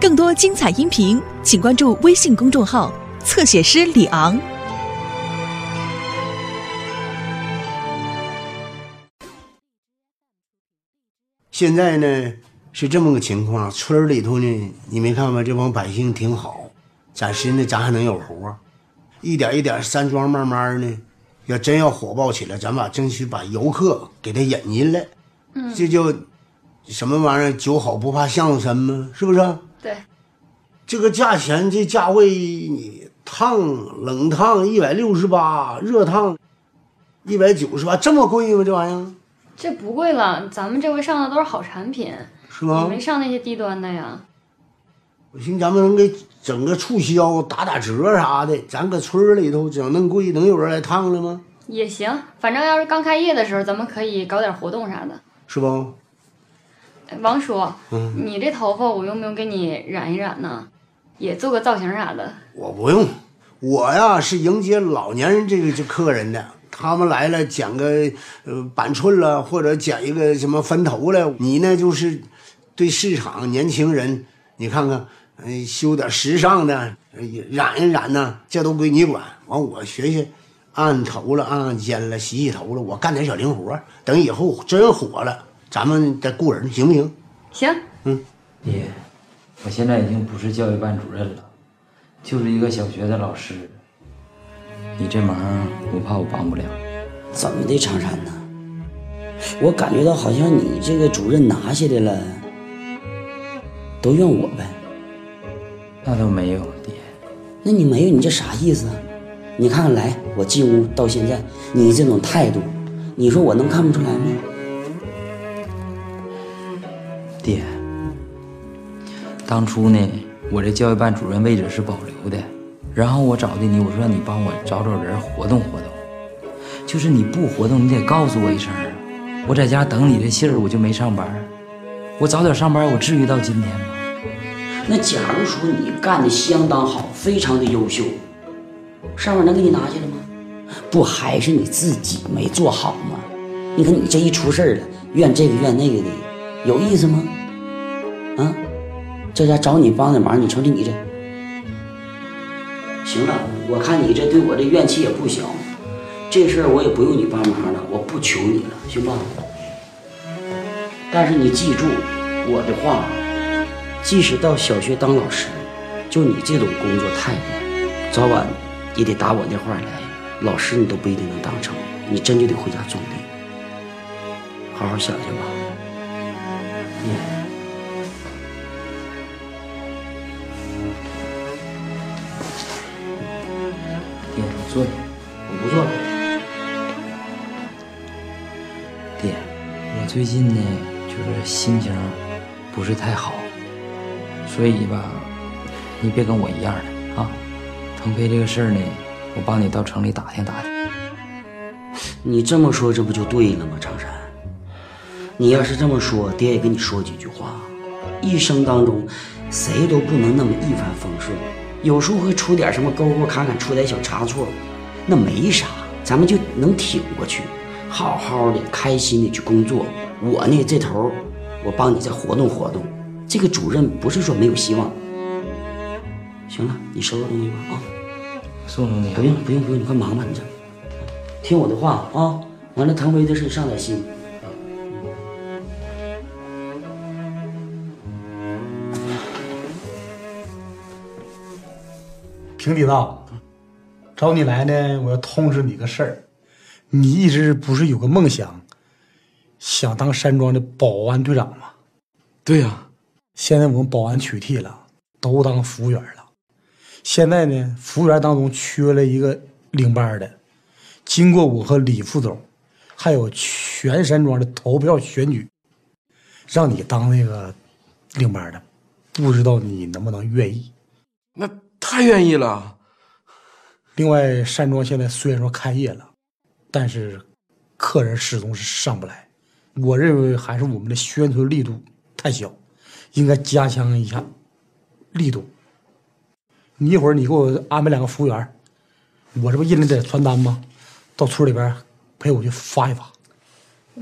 更多精彩音频，请关注微信公众号“侧写师李昂”。现在呢是这么个情况，村里头呢，你没看吗？这帮百姓挺好，暂时呢咱还能有活，一点一点山庄慢慢呢，要真要火爆起来，咱把争取把游客给他引进来，嗯，这就什么玩意儿，酒好不怕巷子深吗？是不是？对，这个价钱这价位，你烫冷烫一百六十八，热烫一百九十八，这么贵吗？这玩意儿这不贵了，咱们这回上的都是好产品，是吗没？上那些低端的呀。我寻思咱们能给整个促销，打打折啥的，咱搁村里头整那么贵，能有人来烫了吗？也行，反正要是刚开业的时候，咱们可以搞点活动啥的。是不？王叔，嗯你这头发我用不用给你染一染呢？也做个造型啥的。我不用，我呀是迎接老年人这个这客人的，他们来了剪个呃板寸了，或者剪一个什么分头了，你呢就是对市场年轻人，你看看，呃修点时尚的，呃染一染呢，这都归你管。完我学学，按头了，按按肩了，洗洗头了，我干点小零活，等以后真火了，咱们再雇人，行不行？行，嗯爹，我现在已经不是教育班主任了，就是一个小学的老师。你这忙我怕我帮不了。怎么的，长山呢？我感觉到好像你这个主任拿下来了，都怨我呗。那倒没有，爹。那你没有，你这啥意思啊？你看看来，我进屋到现在，你这种态度，你说我能看不出来吗？爹，当初呢，我这教育办主任位置是保留的，然后我找的你，我说让你帮我找找人活动活动，就是你不活动，你得告诉我一声啊。我在家等你的信儿，我就没上班。我早点上班，我至于到今天吗？那假如说你干的相当好，非常的优秀，上面能给你拿下来吗？不还是你自己没做好吗？你看你这一出事儿了，怨这个怨那个的，有意思吗？啊，这家找你帮的忙，你瞅瞅你这，行了，我看你这对我这怨气也不小，这事儿我也不用你帮忙了，我不求你了，行吧？但是你记住我的话，即使到小学当老师，就你这种工作态度，早晚也得打我那话来。老师你都不一定能当成，你真就得回家种地。好好想想吧。坐下。我不做了。爹，我最近呢，就是心情不是太好，所以吧，你别跟我一样的啊。腾飞这个事儿呢，我帮你到城里打听打听。你这么说，这不就对了吗，长山？你要是这么说，爹也跟你说几句话。一生当中，谁都不能那么一帆风顺，有时候会出点什么沟沟坎坎，出点小差错，那没啥，咱们就能挺过去，好好的、开心的去工作。我呢，这头我帮你再活动活动。这个主任不是说没有希望。行了，你收拾东西吧啊。送送你啊不用不用不用，你快忙吧，你这，听我的话啊。完了，腾飞的事你上点心。平地道，找你来呢，我要通知你个事儿。你一直不是有个梦想，想当山庄的保安队长吗？对呀、现在我们保安取缔了，都当服务员了。现在呢，服务员当中缺了一个领班的。经过我和李副总，还有全山庄的投票选举，让你当那个领班的，不知道你能不能愿意？那太愿意了。另外，山庄现在虽然说开业了，但是客人始终是上不来。我认为还是我们的宣传力度太小，应该加强一下力度。你一会儿你给我安排两个服务员，我这不印了点传单吗？到村里边陪我去发一发。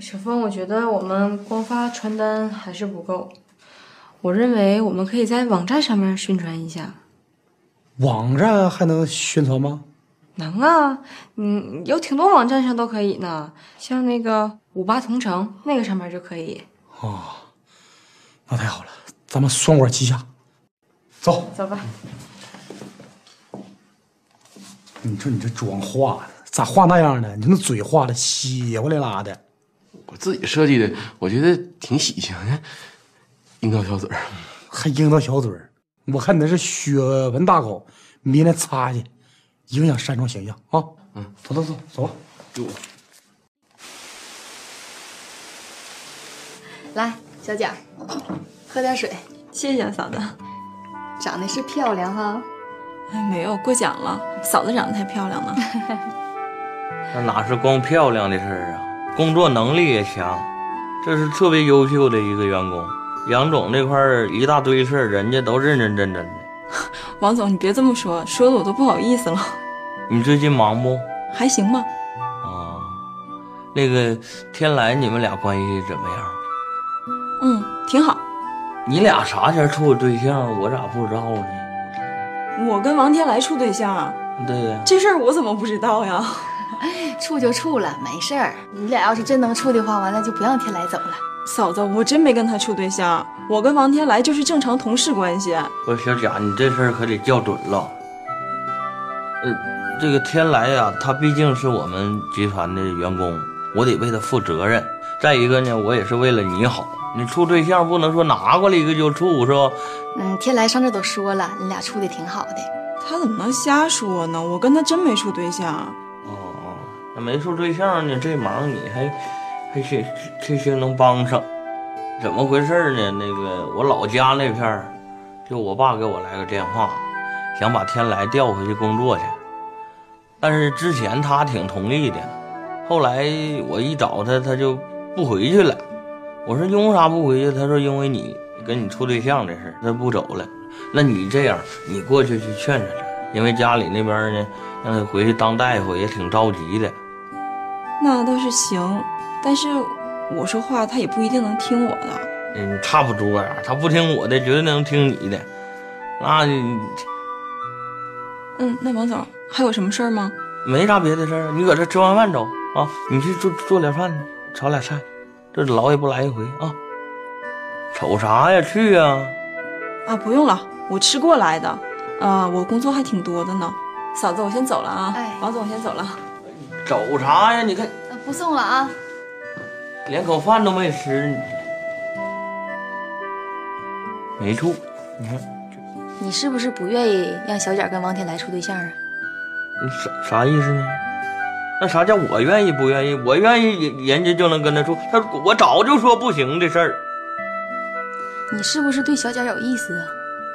小峰，我觉得我们光发传单还是不够，我我认为我们可以在网站上面宣传一下。网站还能宣传吗？能啊，嗯，有挺多网站上都可以呢，像那个五八同城那个上面就可以。哦，那太好了，咱们双管齐下，走。走吧。你说你这妆化的咋化那样的？你那嘴画的血乎哩拉的。我自己设计的，我觉得挺喜庆的，樱桃小嘴儿。还樱桃小嘴儿，我看你那是血盆大口，明天擦去，影响山庄形象啊！嗯，走走走走吧。来，小蒋，喝点水。谢谢嫂子。长得是漂亮哈。哎，没有过奖了，嫂子长得太漂亮了。那哪是光漂亮的事儿啊，工作能力也强，这是特别优秀的一个员工。杨总这块儿一大堆事儿，人家都认认真真的。王总，你别这么说，说的我都不好意思了。你最近忙不？还行吧。啊，那个天来，你们俩关系怎么样？嗯，挺好。你俩啥前处的对象？我咋不知道呢？我跟王天来处对象。对呀。这事儿我怎么不知道呀？处就处了，没事儿。你俩要是真能处的话，完了就不让天来走了。嫂子，我真没跟他处对象，我跟王天来就是正常同事关系。不是小贾，你这事儿可得较准了。呃，这个天来呀，他毕竟是我们集团的员工，我得为他负责任。再一个呢，我也是为了你好。你处对象不能说拿过来一个就处，是吧？嗯，天来上这都说了，你俩处的挺好的。他怎么能瞎说呢？我跟他真没处对象。那没处对象呢，这忙你还还行，这些能帮上？怎么回事呢？那个我老家那片儿，就我爸给我来个电话，想把天来调回去工作去。但是之前他挺同意的，后来我一找他，他就不回去了。我说因为啥不回去？他说因为你跟你处对象这事，他不走了。那你这样，你过去去劝劝他，因为家里那边呢，让他回去当大夫也挺着急的。那倒是行，但是我说话他也不一定能听我的。嗯，差不多呀，他不听我的，绝对能听你的。那，嗯，那王总还有什么事儿吗？没啥别的事儿，你搁这吃完饭走啊，你去做做点饭，炒俩菜。这老也不来一回啊！瞅啥呀？去呀！啊，不用了，我吃过来的。啊，我工作还挺多的呢。嫂子，我先走了啊。哎，王总，我先走了。走啥呀？你看，不送了啊。连口饭都没吃，没处。你看，你是不是不愿意让小贾跟王天来处对象啊？你啥啥意思呢？那啥叫我愿意不愿意？我愿意，人家就能跟他处。他我早就说不行的事儿。你是不是对小贾有意思啊？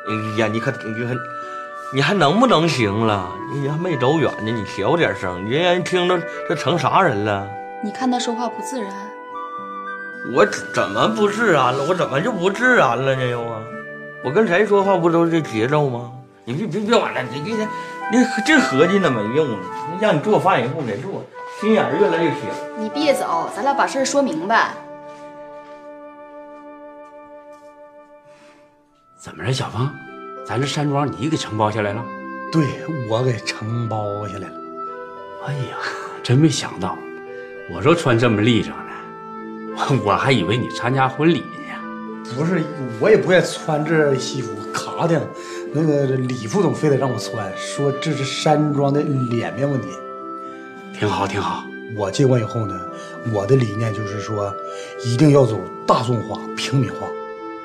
哎呀，你可你可，你还能不能行了？你还没走远呢，你小点声，人家听着这成啥人了？你看他说话不自然。我怎么不自然了？我怎么就不自然了呢？又啊！我跟谁说话不都是这节奏吗？你别别别完了，你别别。你这合计那没用呢，让你做饭也不给做，心眼越来越小。你别走，咱俩把事儿说明白。怎么了，小芳，咱这山庄你给承包下来了？对，我给承包下来了。哎呀，真没想到，我说穿这么立正呢，我还以为你参加婚礼呢。不是，我也不愿穿这西服，卡的。那个李副总非得让我穿，说这是山庄的脸面问题。挺好，挺好。我接管以后呢，我的理念就是说，一定要走大众化、平民化，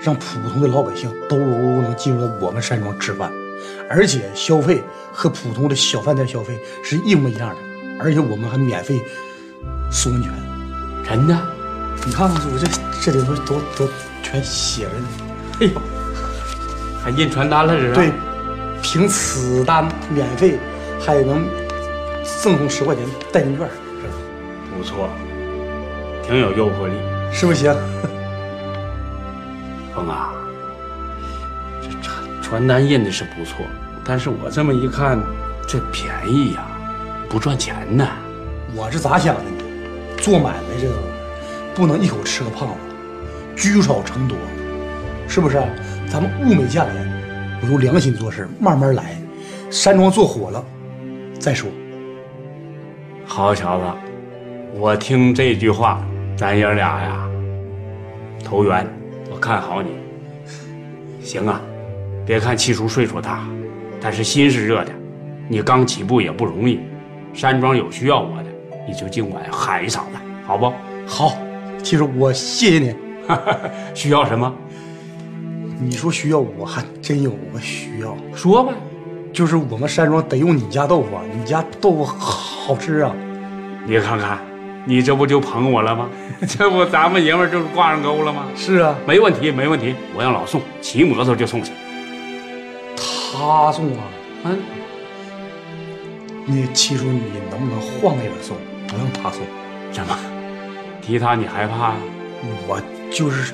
让普通的老百姓都能进入到我们山庄吃饭，而且消费和普通的小饭店消费是一模一样的，而且我们还免费送温泉。真的？你看看，我这这里头都都全写着呢。哎呦！还印传单了，这是对，凭此单免费，还能赠送十块钱代金券，不错，挺有诱惑力，是不是？峰啊，这传传单印的是不错，但是我这么一看，这便宜呀，不赚钱呢。我是咋想的呢？做买卖这个不能一口吃个胖子，聚少成多，是不是？咱们物美价廉，用良心做事，慢慢来。山庄做火了再说。好小子，我听这句话，咱爷俩呀投缘，我看好你。行啊，别看七叔岁数大，但是心是热的。你刚起步也不容易，山庄有需要我的，你就尽管喊一嗓子，好不？好，七叔，我谢谢你。需要什么？你说需要，我还真有个需要。说吧，就是我们山庄得用你家豆腐啊，你家豆腐好吃啊。你看看，你这不就捧我了吗？这不咱们爷们儿就是挂上钩了吗？是啊，没问题，没问题。我让老宋骑摩托就送去。他送啊？嗯。你七叔，你能不能换个人送，不用他送？怎么？提他你害怕？我就是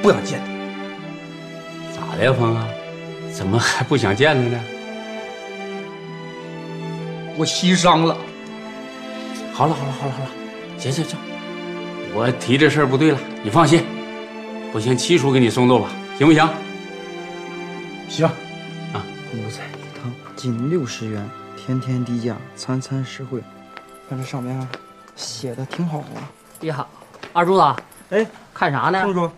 不想见他。咋的呀，峰啊？怎么还不想见他呢？我心伤了。好了好了好了好了，行行行，我提这事儿不对了，你放心。不行，七叔给你送豆吧，行不行？行。啊，五菜一汤，仅六十元，天天低价，餐餐实惠。看这上面写的挺好啊。呀，二柱子，哎，看啥呢？宋叔，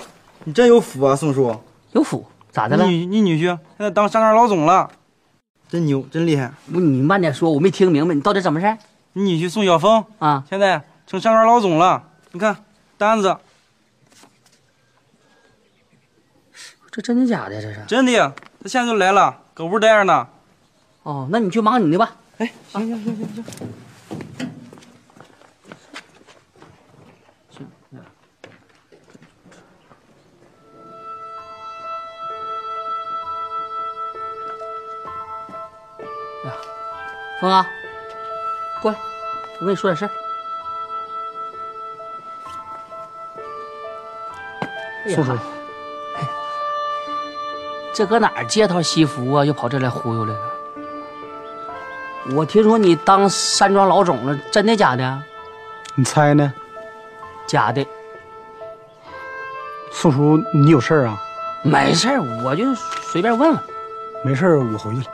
你真有福啊，宋叔。有福？咋的了？你你女婿现在当山庄老总了，真牛，真厉害。不，你慢点说，我没听明白，你到底怎么事？你女婿宋晓峰啊，现在成山庄老总了。你看单子，这真的假的？这是真的，他现在就来了，搁屋待着呢。哦，那你去忙你的吧。哎，行行行行行。峰啊，过来，我跟你说点事儿。叔叔，哎，这搁哪儿借套西服啊？又跑这来忽悠来了？我听说你当山庄老总了，真的假的？你猜呢？假的。宋叔，你有事儿啊？没事儿，我就随便问问。没事儿，我回去了。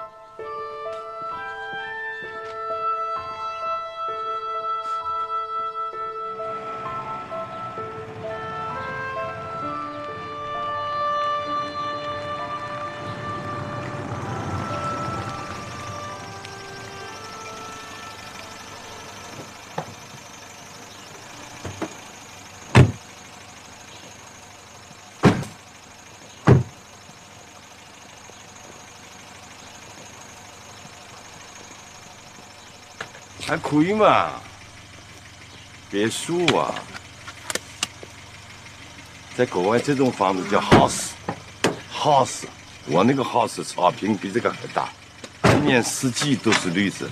还可以嘛，别墅啊，在国外这种房子叫 house，house，我那个 house 草坪比这个还大，一年四季都是绿色，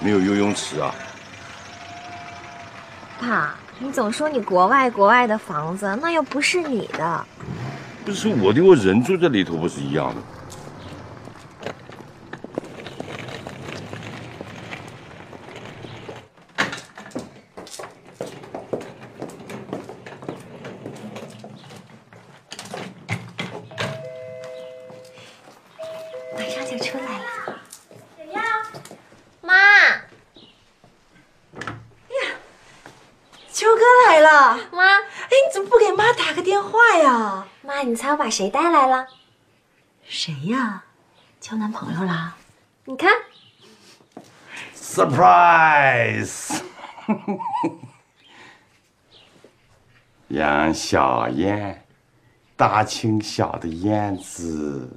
没有游泳池啊。爸，你总说你国外国外的房子，那又不是你的。不是我的，我人住在里头不是一样的。来了？谁呀？交男朋友啦？你看。Surprise！杨小燕，大清小的燕子。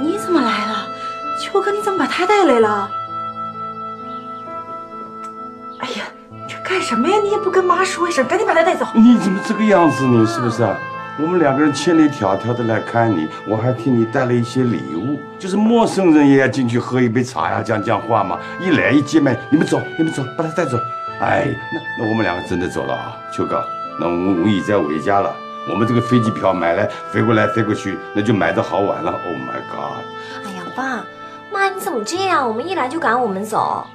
你怎么来了？秋哥，你怎么把他带来了？干什么呀？你也不跟妈说一声，赶紧把他带走。你怎么这个样子呢？是不是啊？我们两个人千里迢迢的来看你，我还替你带了一些礼物，就是陌生人也要进去喝一杯茶呀，讲讲话嘛。一来一见面，你们走，你们走，把他带走。哎，那那我们两个真的走了啊，秋哥，那我们无以再回家了。我们这个飞机票买来飞过来飞过去，那就买的好晚了。Oh my god！哎呀，爸妈，你怎么这样？我们一来就赶我们走。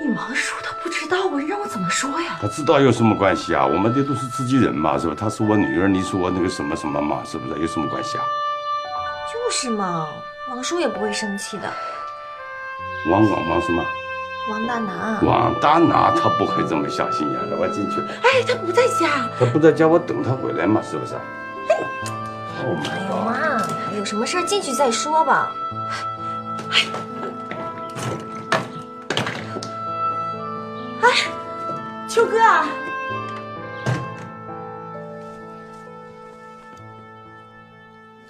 你王叔他不知道啊，你让我怎么说呀？他知道有什么关系啊？我们这都是自己人嘛，是吧？她是我女儿，你是我那个什么什么嘛，是不是？有什么关系啊？就是嘛，王叔也不会生气的。王王王什么？王大拿，王大拿他不会这么小心眼的。我进去，哎，他不在家。他不在家，我等他回来嘛，是不是？哎呦妈，还有什么事进去再说吧。哎，秋哥啊，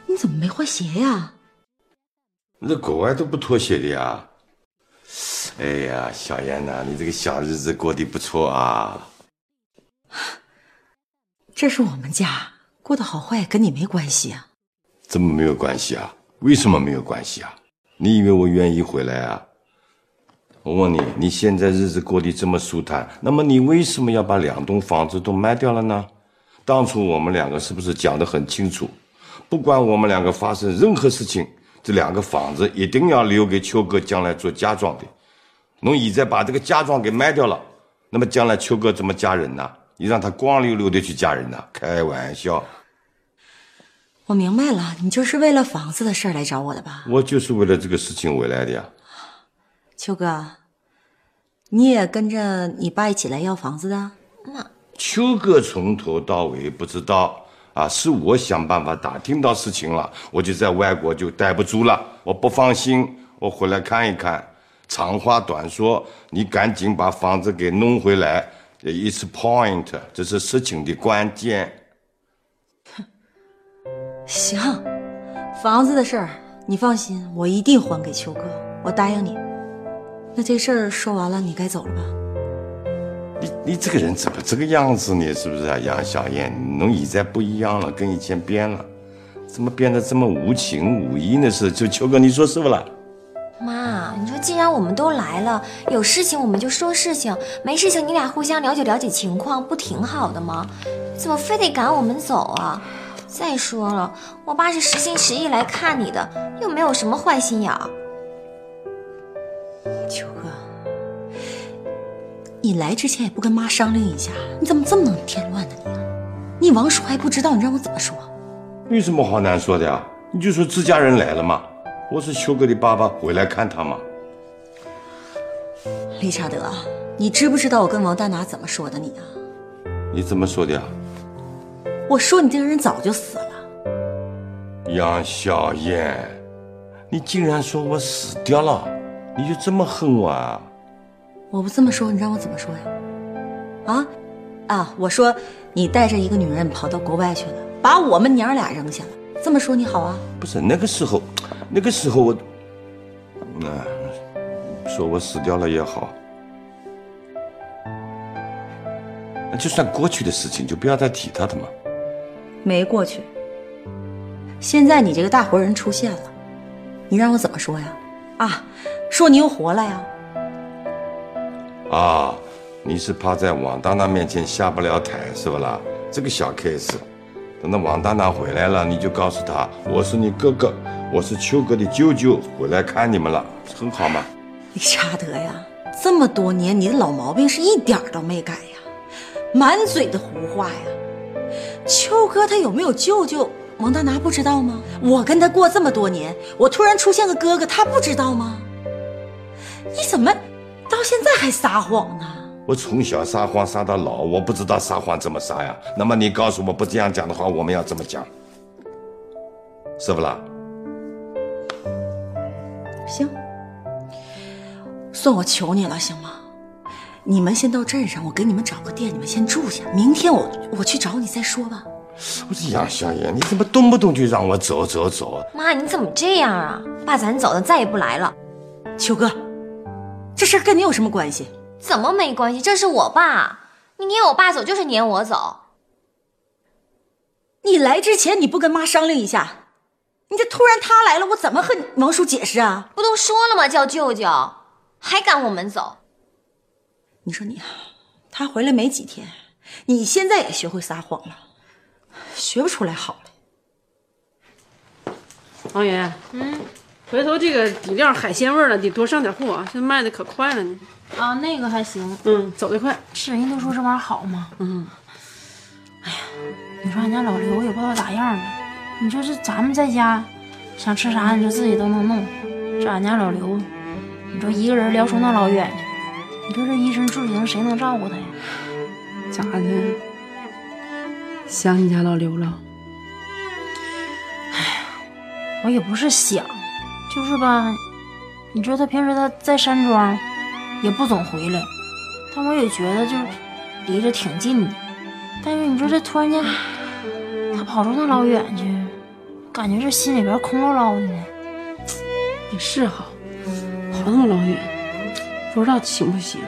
你怎么没换鞋呀？这国外都不脱鞋的呀。哎呀，小燕呐、你这个小日子过得不错啊。这是我们家，过得好坏跟你没关系啊。怎么没有关系啊？为什么没有关系啊？你以为我愿意回来啊？我问你，你现在日子过得这么舒坦，那么你为什么要把两栋房子都卖掉了呢？当初我们两个是不是讲得很清楚？不管我们两个发生任何事情，这两个房子一定要留给秋哥将来做嫁妆的。侬现在把这个嫁妆给卖掉了，那么将来秋哥怎么嫁人呢？你让他光溜溜的去嫁人呢？开玩笑。我明白了，你就是为了房子的事儿来找我的吧？我就是为了这个事情回来的呀。秋哥，你也跟着你爸一起来要房子的？秋哥从头到尾不知道啊，是我想办法打听到事情了，我就在外国就待不住了，我不放心，我回来看一看。长话短说，你赶紧把房子给弄回来，it's point，这是事情的关键。行，房子的事儿你放心，我一定还给秋哥，我答应你。那这事儿说完了，你该走了吧？你你这个人怎么这个样子呢？是不是啊，杨小燕？侬现在不一样了，跟以前变了，怎么变得这么无情无义呢？是就秋哥，你说是不啦？妈，你说既然我们都来了，有事情我们就说事情，没事情你俩互相了解了解情况，不挺好的吗？怎么非得赶我们走啊？再说了，我爸是实心实意来看你的，又没有什么坏心眼儿。你来之前也不跟妈商量一下，你怎么这么能添乱呢你啊？你王叔还不知道，你让我怎么说？有什么好难说的呀？你就说自家人来了嘛，我是秋哥的爸爸，回来看他嘛。理查德，你知不知道我跟王大拿怎么说的你啊？你怎么说的呀？我说你这个人早就死了。杨小燕，你竟然说我死掉了，你就这么恨我啊？我不这么说，你让我怎么说呀？啊啊！我说你带着一个女人跑到国外去了，把我们娘俩扔下了，这么说你好啊？不是那个时候，那个时候我，那、说我死掉了也好，那就算过去的事情，就不要再提他的嘛。没过去。现在你这个大活人出现了，你让我怎么说呀？啊，说你又活了呀？啊，你是怕在王大拿面前下不了台是不啦？这个小 case，等到王大拿回来了，你就告诉他我是你哥哥，我是秋哥的舅舅，回来看你们了，很好嘛。理查德呀，这么多年你的老毛病是一点都没改呀，满嘴的胡话呀。秋哥他有没有舅舅，王大拿不知道吗？我跟他过这么多年，我突然出现个哥哥，他不知道吗？你怎么到现在还撒谎呢？我从小撒谎撒到老，我不知道撒谎怎么撒呀。那么你告诉我不这样讲的话，我们要怎么讲？是不啦？行，算我求你了，行吗？你们先到镇上，我给你们找个店，你们先住下。明天我我去找你再说吧。我说杨小燕，你怎么动不动就让我走走走？妈，你怎么这样啊？爸，咱走了，再也不来了。秋哥，这事儿跟你有什么关系？怎么没关系？这是我爸，你撵我爸走就是撵我走。你来之前你不跟妈商量一下，你这突然他来了，我怎么和王叔解释啊？不都说了吗？叫舅舅，还赶我们走。你说你啊，他回来没几天，你现在也学会撒谎了，学不出来好了。王云，嗯，回头这个底料海鲜味儿的得多上点货啊，现在卖的可快了呢。啊，那个还行，嗯，走得快。是人都说这玩意儿好吗。嗯，哎呀，你说俺家老刘也不知道咋样呢。你说这咱们在家想吃啥，你说自己都能弄。这俺家老刘，你说一个人聊出那老远去，你说这医生住行谁能照顾他呀？咋的？想你家老刘了？哎呀我也不是想，就是吧，你说他平时他在山庄也不总回来，但我也觉得就是离着挺近的。但是你说这突然间他跑出那老远去，感觉这心里边空落落的呢。也是哈，跑那么老远，不知道行不行。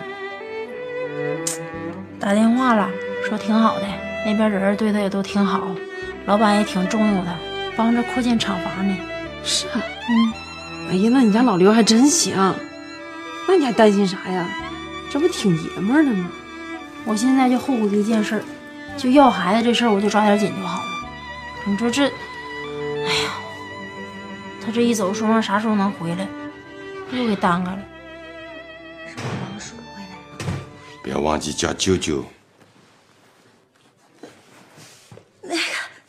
打电话了，说挺好的，那边人对他也都挺好，老板也挺重用他，帮着扩建厂房呢。是啊，嗯，哎呀，那你家老刘还真行，那你还担心啥呀？这不挺爷们儿的吗？我现在就后悔一件事，就要孩子这事儿，我就抓点紧就好了。你说这，哎呀，他这一走，说上啥时候能回来，又给耽搁了。老鼠回来了。不要忘记叫舅舅。那个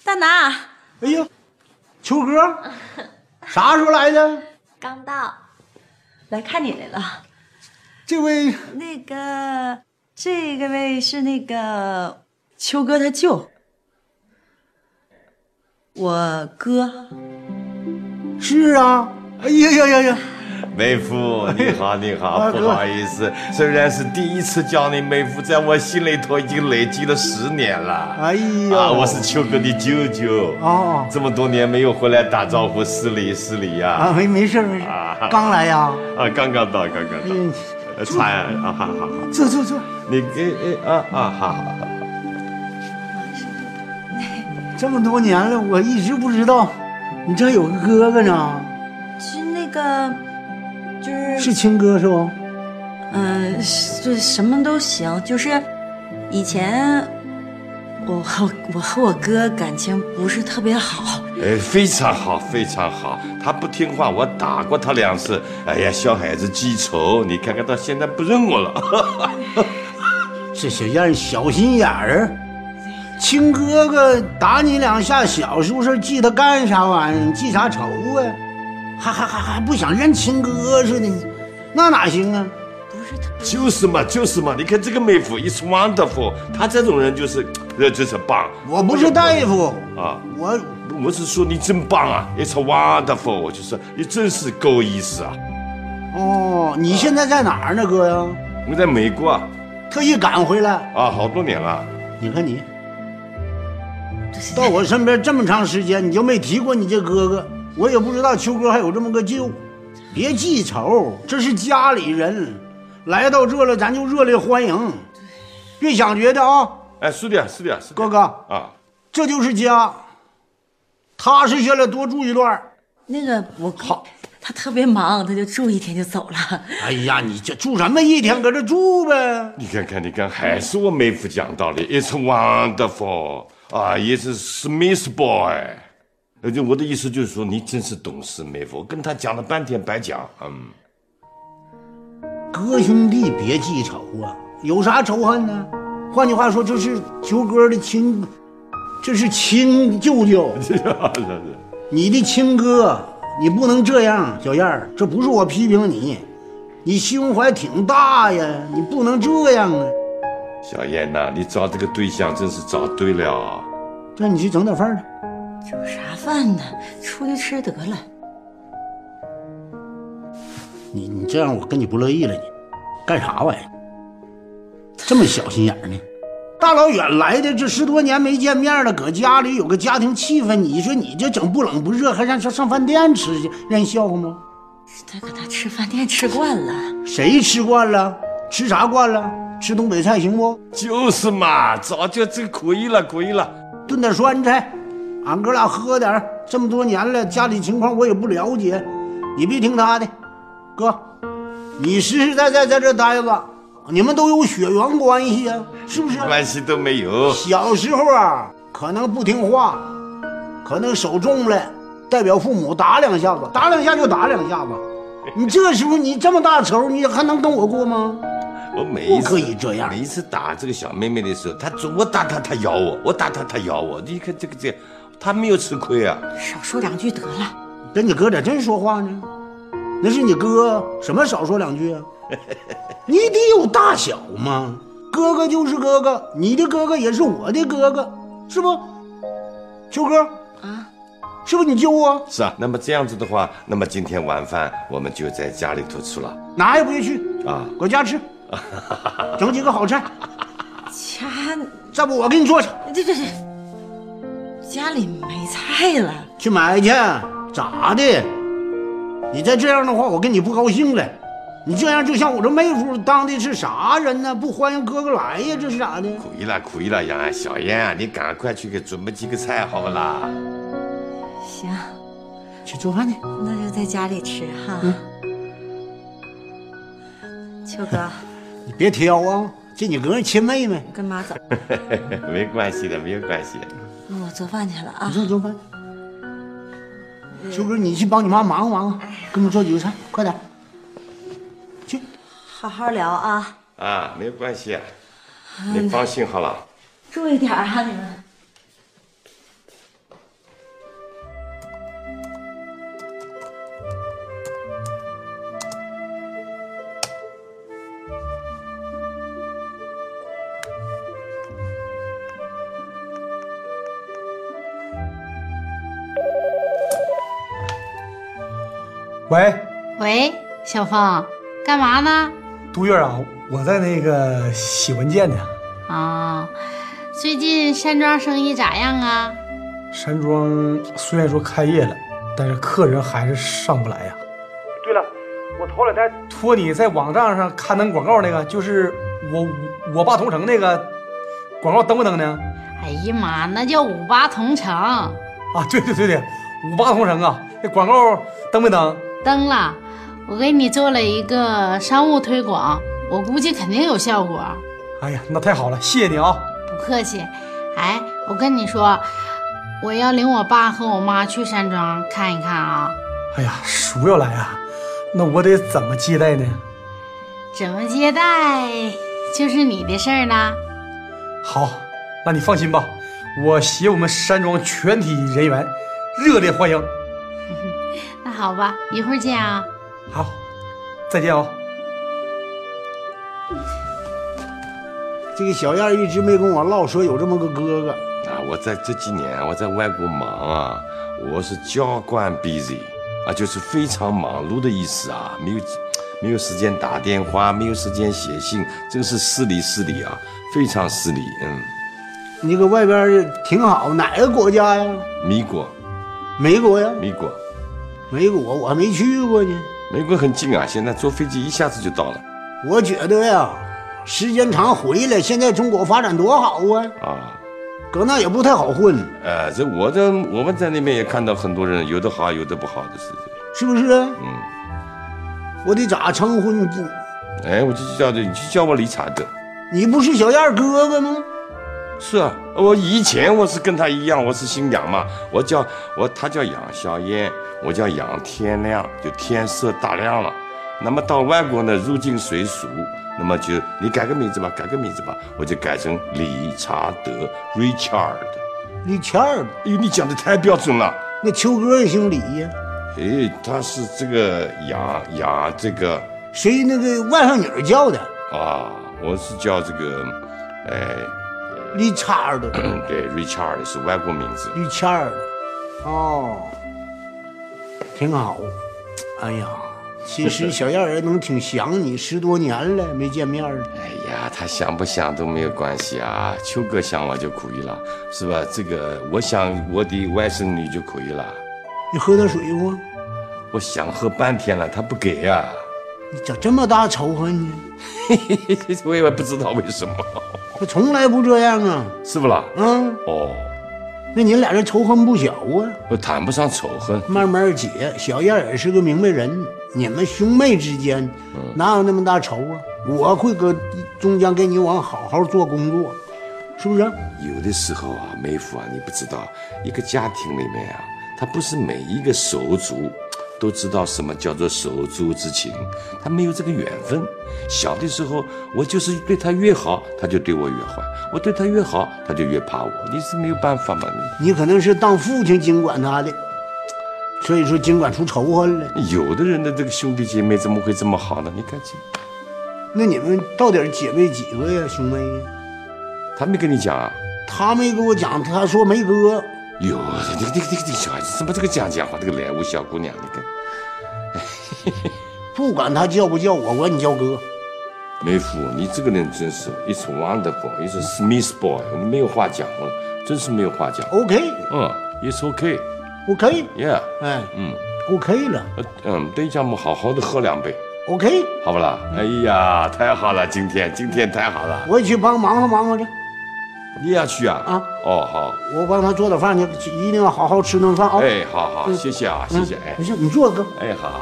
大拿，哎呀，秋哥，啥时候来的？刚到。来看你来了。这位，那个，这个位是那个秋哥他舅，我哥。是啊。哎呀呀呀呀！妹夫，你好，你好，啊不好意思，虽然是第一次叫你妹夫，在我心里头已经累积了十年了。哎呀，啊，我是秋哥的舅舅。哦，这么多年没有回来打招呼，失礼失礼呀。啊，没没事没事，啊刚来呀。啊，刚刚到，刚刚到。哎呀，呃茶呀，啊，好好好。坐坐坐。你给哎啊啊，好好好。这么多年了，我一直不知道，你这有个哥哥呢，是那个，就是是亲哥是不？嗯，是这什么都行，就是以前我和我和我哥感情不是特别好，哎，非常好，非常好。他不听话，我打过他两次。哎呀，小孩子记仇，你看看到现在不认我了。这小样小心眼儿，亲哥哥打你两下，小时候事记他干啥玩意儿？记啥仇啊？还还还还不想认亲哥似的，那哪行啊？就是嘛，就是嘛。你看这个妹夫，is wonderful。他这种人就是，呃，就是棒。我不是大夫啊，我我是说你真棒啊，it's wonderful，就是你真是够意思啊。哦，你现在在哪儿呢，哥呀？我在美国啊，特意赶回来。啊，好多年了。你看你，到我身边这么长时间，你就没提过你这哥哥，我也不知道秋哥还有这么个舅。别记仇，这是家里人，来到这了，咱就热烈欢迎，别想别的啊。哎，是的，是的，是的。哥哥啊，这就是家，踏实下来多住一段。那个我好，他特别忙，他就住一天就走了。哎呀，你这住什么一天，搁这住呗。你看看，你看，还是我妹夫讲道理，it's wonderful 啊，，It's Smith boy。呃，就我的意思就是说，你真是懂事，妹夫。我跟他讲了半天白讲，嗯。哥兄弟别记仇啊，有啥仇恨呢？换句话说，这是秋哥的亲，这是亲舅舅。你的亲哥，你不能这样，小燕儿，这不是我批评你，你胸怀挺大呀，你不能这样啊。小燕呐、你找这个对象真是找对了。这你去整点饭去。煮啥饭呢？出去吃得了。你你这样，我跟你不乐意了，你干啥玩意儿？这么小心眼呢？大老远来的，这十多年没见面了，搁家里有个家庭气氛，你说你这整不冷不热，还让上上饭店吃去，让人笑话吗？他搁他吃饭店吃惯了，谁吃惯了？吃啥惯了？吃东北菜行不？就是嘛，早就这可以了，可以了。炖点酸菜，俺哥俩喝点儿。这么多年了，家里情况我也不了解，你别听他的。哥，你实实在在在这待着，你们都有血缘关系啊、是不是？关系都没有。小时候啊，可能不听话，可能手重了，代表父母打两下子，打两下就打两下子。你这时候你这么大仇，你还能跟我过吗？我每一次不可以这样每一次打这个小妹妹的时候，她总我打她，她咬我；我打她，她咬我。你看这个这，她没有吃亏啊。少说两句得了。跟你哥咋真说话呢？那是你哥，什么少说两句啊？你得有大小嘛。哥哥就是哥哥，你的哥哥也是我的哥哥，是不？秋哥啊，是不是你舅啊？是啊，那么这样子的话，那么今天晚饭我们就在家里头吃了哪也不许去，啊。搁家吃，整几个好菜。家，再不我给你做去，这这这，家里没菜了。去买去。咋的？你再这样的话，我跟你不高兴了。你这样就像我这妹夫当的是啥人呢？不欢迎哥哥来呀？这是咋的？可以了，可以了，杨小燕，你赶快去给准备几个菜好不啦？行，去做饭去。那就在家里吃哈。嗯秋哥，你别挑啊，这你哥亲妹妹。跟妈走，没关系的，没有关系的。那我做饭去了啊你。上做饭。秋哥，你去帮你妈忙忙，给我们做几个菜，快点。去好好聊啊，啊，没关系，你放心好了。注意点啊，你们。喂，喂，小峰，干嘛呢？杜月啊，我在那个写文件呢。啊、最近山庄生意咋样啊？山庄虽然说开业了，但是客人还是上不来呀。对了，我头两天托你在网站上刊登广告那个，就是我我爸同城那个广告登不登呢？哎呀妈，那叫五八同城，啊，对对对对，五八同城啊，那广告登没登？登了。我给你做了一个商务推广，我估计肯定有效果。哎呀，那太好了，谢谢你啊。不客气。哎，我跟你说，我要领我爸和我妈去山庄看一看啊。哎呀，叔要来啊，那我得怎么接待呢？怎么接待就是你的事儿了。好，那你放心吧，我携我们山庄全体人员热烈欢迎。那好吧，一会儿见啊。好，再见哦、这个小燕一直没跟我唠说有这么个哥哥。啊，我在这几年我在外国忙啊，我是交关 busy 啊，就是非常忙碌的意思啊，没有没有时间打电话，没有时间写信，真是失礼失礼啊，非常失礼。嗯，你搁外边挺好，哪个国家呀？米国，美国呀？美国，美国我还没去过呢。美国很近啊，现在坐飞机一下子就到了我觉得呀，时间长回来，现在中国发展多好啊，啊。搁那也不太好混，呃，这我这我们在那边也看到很多人，有的好，有的不好的事情。是不是？嗯，我得咋称呼你？哎，我就叫着你就叫我理查德。你不是小燕哥哥吗？是啊，我以前我是跟他一样，我是姓杨嘛，我叫我他叫杨小燕，我叫杨天亮，就天色大亮了。那么到外国呢，入境随俗，那么就你改个名字吧，改个名字吧，我就改成理查德 Richard。哎呦，你讲的太标准了。那秋哥也姓李呀？哎，他是这个杨杨这个谁那个外甥女儿叫的？啊，我是叫这个，哎，李查尔的，对，Richard 是外国名字。李谦儿的，哦，挺好。哎呀，其实小燕儿能挺想你，十多年了没见面了。哎呀，他想不想都没有关系啊，秋哥想我就可以了，是吧？这个我想我的外甥女就可以了。你喝点水不？我想喝半天了，他不给啊。你咋这么大仇恨呢？我也不知道为什么。他从来不这样啊。是不啦？嗯。哦，那你俩这仇恨不小啊。我谈不上仇恨。慢慢解，小燕也是个明白人，你们兄妹之间哪有那么大仇啊？我会搁中间给你往好好做工作，是不是？有的时候啊，妹夫啊，你不知道，一个家庭里面啊，他不是每一个手足都知道什么叫做手足之情，他没有这个缘分。小的时候，我就是对他越好，他就对我越坏；我对他越好，他就越怕我。你是没有办法嘛？你可能是当父亲经管他的，所以说经管出仇恨了。有的人的这个兄弟姐妹怎么会这么好呢？你看这，那你们到底姐妹几个呀，兄妹呀？他没跟你讲啊？他没跟我讲，他说没哥。哟，这个这个这个这个小孩子怎么这个讲讲话？这个莱芜小姑娘，你看，不管他叫不叫我，我管你叫哥。妹夫，你这个人真是，It's wonderful，It's a Smith boy，你没有话讲了，真是没有话讲。OK，嗯，It's OK。OK，Yeah，哎，嗯 OK 了呃嗯，等一下我们好好的喝两杯，，OK，好不啦？哎呀，太好了，今天今天太好了。我也去帮忙活忙活去。你也要去啊？啊，哦，好，我帮他做点饭去，一定要好好吃顿饭啊。哎，好好，嗯谢谢啊，嗯谢谢，哎不，行你坐哥，哎，好，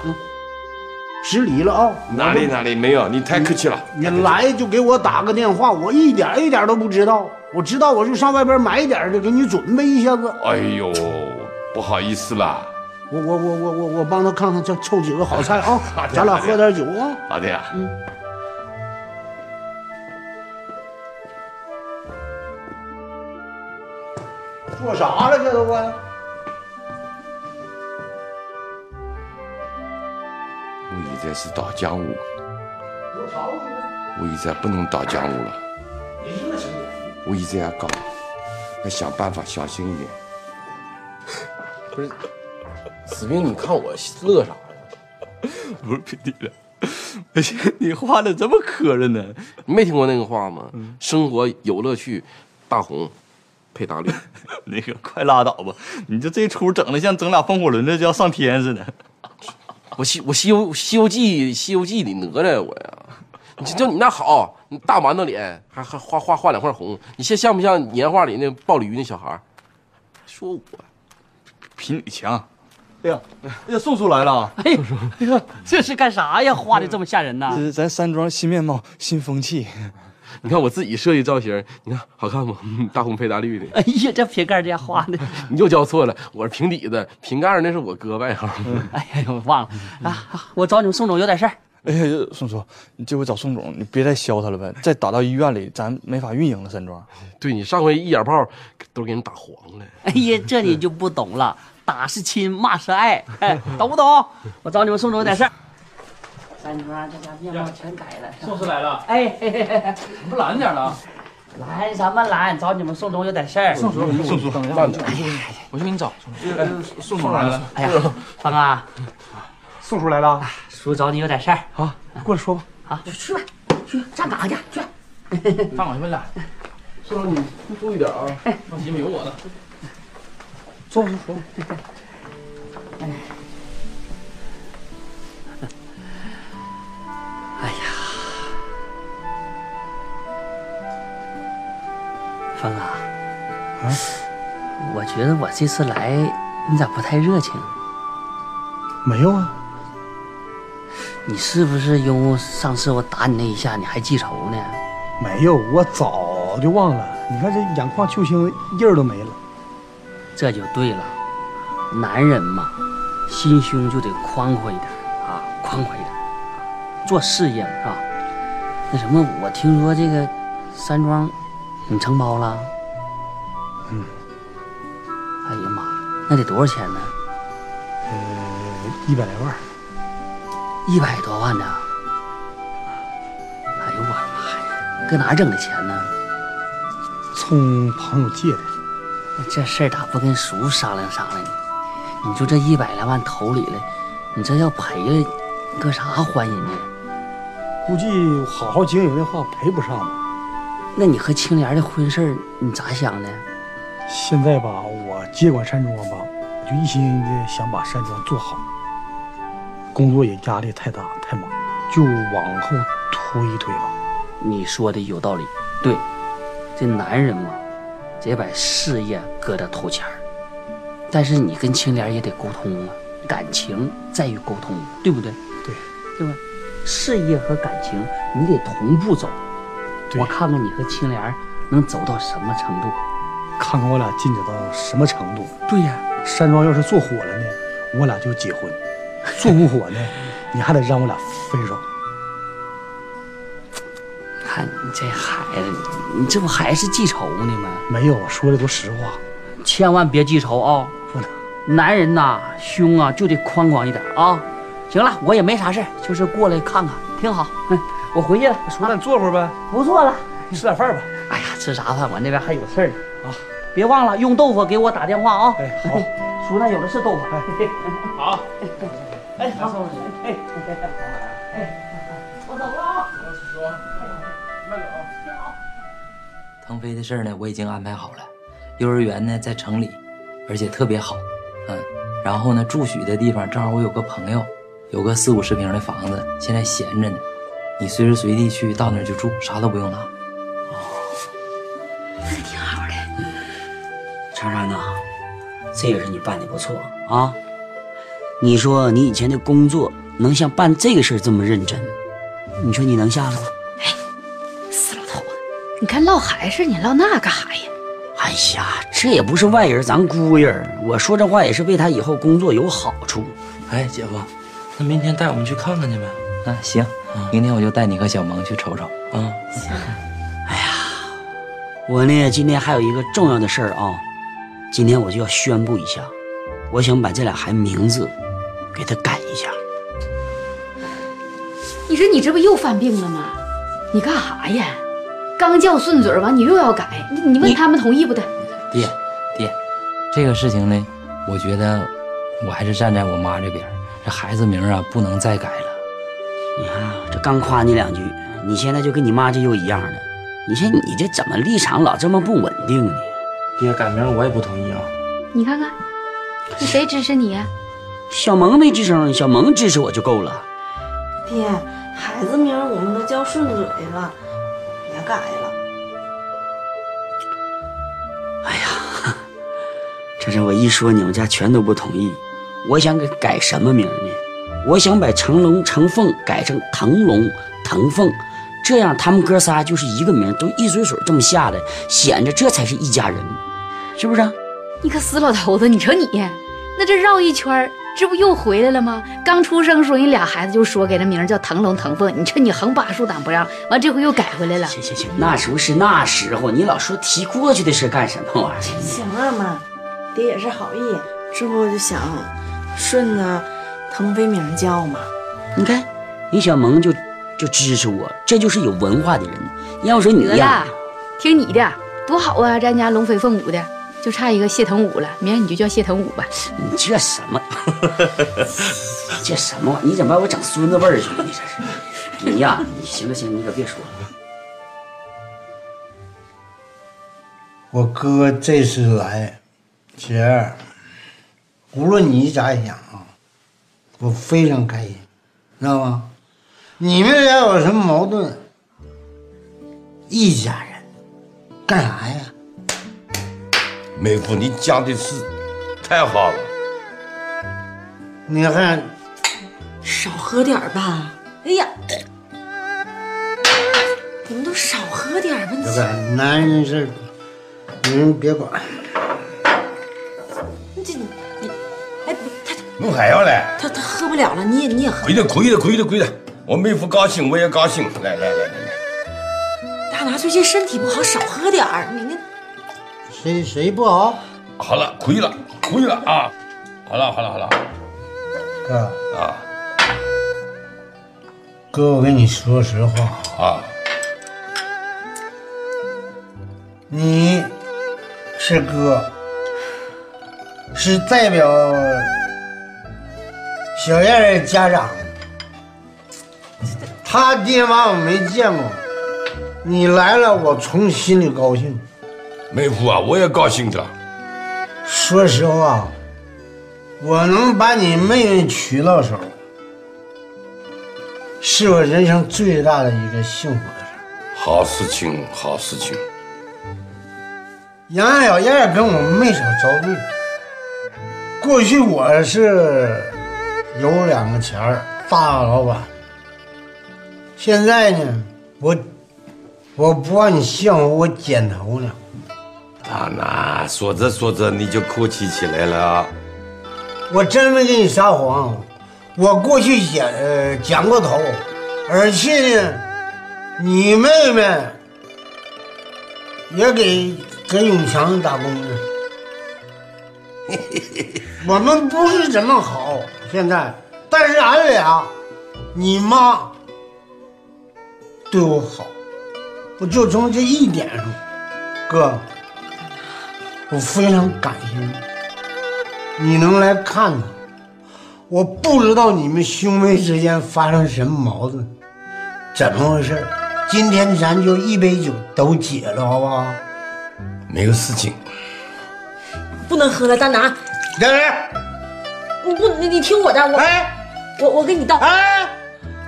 失礼了啊。哪里哪里没有，你太客气了。你来就给我打个电话，我一点一点都不知道。我知道我就上外边买点的，给你准备一下子。哎呦，不好意思啦。我我我我我我帮他看看，再凑几个好菜啊，咱俩喝点酒啊。好的呀。嗯。做啥了这都啊？我现在是打江湖，我现在不能打江湖了。我现在要搞，要想办法小心一点。不是，子明，你看我乐啥呀？不是平地的，而且你画的这么磕碜呢？你没听过那个话吗？生活有乐趣，大红配大绿。那个快拉倒吧！你就这出整的像整俩风火轮子就要上天似的。我西我西游西游记西游记里哪吒我呀？你就你那好，你大馒头脸，还还画画画两块红，你像像不像年画里那抱驴那小孩？说我比你强。哎呀，哎呀，宋叔来了！哎呀，这是干啥呀？画的这么吓人呐这！是咱山庄新面貌、新风气。你看我自己设计造型，你看好看吗？大红配大绿的。哎呀，这瓶盖这样画的，你又叫错了，我是平底的，瓶盖那是我哥外号。哎呀，我忘了啊！我找你们宋总有点事儿。哎呀，宋叔，你这回找宋总，你别再削他了呗，再打到医院里，咱没法运营了山庄。对你上回一眼炮都给人打黄了。哎呀，这你就不懂了，打是亲，骂是爱，哎，懂不懂？我找你们宋总有点事儿。山庄这家面貌全改了。宋师来了，哎，嘿嘿嘿嘿不懒点了？拦什么拦？找你们宋总有点事儿。宋叔，宋叔，慢点，我去给你找。宋总来了。哎呀，芳啊，宋叔来了，叔找你有点事儿。好，过来说吧。啊，去吧，去站岗去去。站岗去问俩。宋总你注意点啊，放心吧，有我呢。坐坐坐。哎 呀，峰啊，啊，我觉得我这次来，你咋不太热情？没有啊，你是不是因为上次我打你那一下，你还记仇呢？没有，我早就忘了。你看这眼眶揪青，印儿都没了。这就对了，男人嘛，心胸就得宽阔一点啊，宽阔一点。做事业嘛，是吧？那什么，我听说这个山庄你承包了？嗯。哎呀妈，那得多少钱呢？呃，一百来万。一百多万呢？哎呦我的妈呀，搁哪儿整的钱呢？从朋友借的。这事儿咋不跟叔商量商量呢？你说这一百来万投里了，你这要赔了，搁啥还人呢？估计好好经营的话，赔不上吧。那你和青莲的婚事儿，你咋想的？现在吧，我接管山庄吧，我就一心的想把山庄做好。工作也压力太大太忙，就往后推一推吧。你说的有道理，对，这男人嘛，得把事业搁到头前儿。但是你跟青莲也得沟通啊，感情在于沟通，对不对？对，对吧？事业和感情你得同步走。我看看你和青莲能走到什么程度。看看我俩进展到什么程度。对呀、山庄要是做火了呢，我俩就结婚；做不火呢，你还得让我俩分手。看你这孩子，你这不还是记仇呢吗？没有，说的都实话。千万别记仇啊！不能男人呐，胸啊就得宽广一点啊。行了，我也没啥事儿就是过来看看，挺好。嗯，我回去了。叔，那你坐会儿呗。不坐了，吃点饭吧。哎呀，吃啥饭？我那边还有事儿呢啊！别忘了用豆腐给我打电话啊！哎，好。叔，那有的是豆腐。好。哎，好。哎，哎，我走了啊。叔，慢走啊。腾飞的事儿呢，我已经安排好了。幼儿园呢在城里，而且特别好，嗯。然后呢，住宿的地方正好我有个朋友，有个四五十平的房子，现在闲着呢。你随时随地去到那儿就住，啥都不用拿。哦那挺好的。长山呐，这个事你办的不错啊。你说你以前的工作能像办这个事儿这么认真，你说你能下来吗？哎死老头子，你看唠孩子，你唠那干啥呀？哎呀，这也不是外人，咱姑爷。我说这话也是为他以后工作有好处。哎，姐夫，那明天带我们去看看去呗？啊，行，明天我就带你和小萌去瞅瞅。啊，行。哎呀，我呢今天还有一个重要的事儿啊，今天我就要宣布一下，我想把这俩孩子名字给他改一下。你说你这不又犯病了吗？你干啥呀？刚叫顺嘴完，你又要改，你你问他们同意不得？爹，爹，这个事情呢，我觉得我还是站在我妈这边。这孩子名啊，不能再改了。你看，这刚夸你两句，你现在就跟你妈这又一样了。你说你这怎么立场老这么不稳定呢？爹，改名我也不同意啊。你看看，那谁支持你呀？小萌没吱声，小萌支持我就够了。爹，孩子名我们都叫顺嘴了。别改了！哎呀，这是我一说，你们家全都不同意。我想给改什么名呢？我想把成龙、成凤改成腾龙、腾凤，这样他们哥仨就是一个名，都一水水这么下来，显着这才是一家人，是不是？你个死老头子！你瞅你，那这绕一圈这不又回来了吗？刚出生时候，人俩孩子就说给他名叫腾龙腾凤。你瞅你横八竖挡不让，完这回又改回来了。行行行，那时候是那时候，你老说提过去的事干什么玩意儿？行了妈，爹也是好意，这不就想顺着腾飞名叫嘛。你看，你小萌就就支持我，这就是有文化的人。要说你呀，听你的多好啊，咱家龙飞凤舞的。就差一个谢腾武了，明儿你就叫谢腾武吧。你这什么？这什么玩意你怎么把我整孙子味儿去了？你这是？你呀，你行了行，你可别说了。我哥这次来，姐儿，无论你咋想啊，我非常开心，知道吗？你们俩有什么矛盾？一家人，干啥呀？妹夫，你讲的是太好了。你看少喝点吧。哎呀，你们都少喝点吧。这个男人事，女人别管。你这你你，哎，他我还要来。他他喝不了了，你也你也喝。亏了亏了亏了亏了，我妹夫高兴，我也高兴。来来来来来。大拿最近身体不好，少喝点儿。你那。谁谁不好？好了，亏了，亏了啊！好了，好了，好了，哥啊，哥，我跟你说实话啊，你是哥，是代表小燕儿家长，他爹妈我没见过，你来了，我从心里高兴。妹夫啊，我也高兴着。说实话，我能把你妹妹娶到手，是我人生最大的一个幸福的事好事情，好事情。杨小燕跟我没少遭罪。过去我是有两个钱儿大老板，现在呢，我我不让你笑话，我剪头呢。啊，那说着说着你就客气起来了。我真没给你撒谎，我过去剪呃剪过头，而且呢，你妹妹也给给永强打工呢。我们不是怎么好，现在，但是俺俩，你妈对我好，我就从这一点上，哥，我非常感谢你。你能来看看，我不知道你们兄妹之间发生什么矛盾，怎么回事？今天咱就一杯酒都解了，好不好？没有事情。不能喝了，大拿。来来，你不，你你听我的，我哎我我给你倒。哎，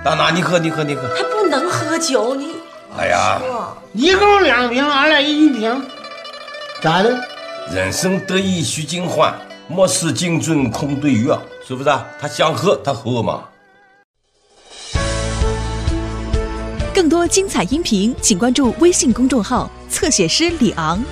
大拿，你喝，你喝，你喝。他不能喝酒，你哎呀，一共两瓶，俺俩一瓶，咋的？人生得意须尽欢，莫使金樽空对月，是不是啊？他想喝，他喝嘛。更多精彩音频，请关注微信公众号“侧写师李昂”。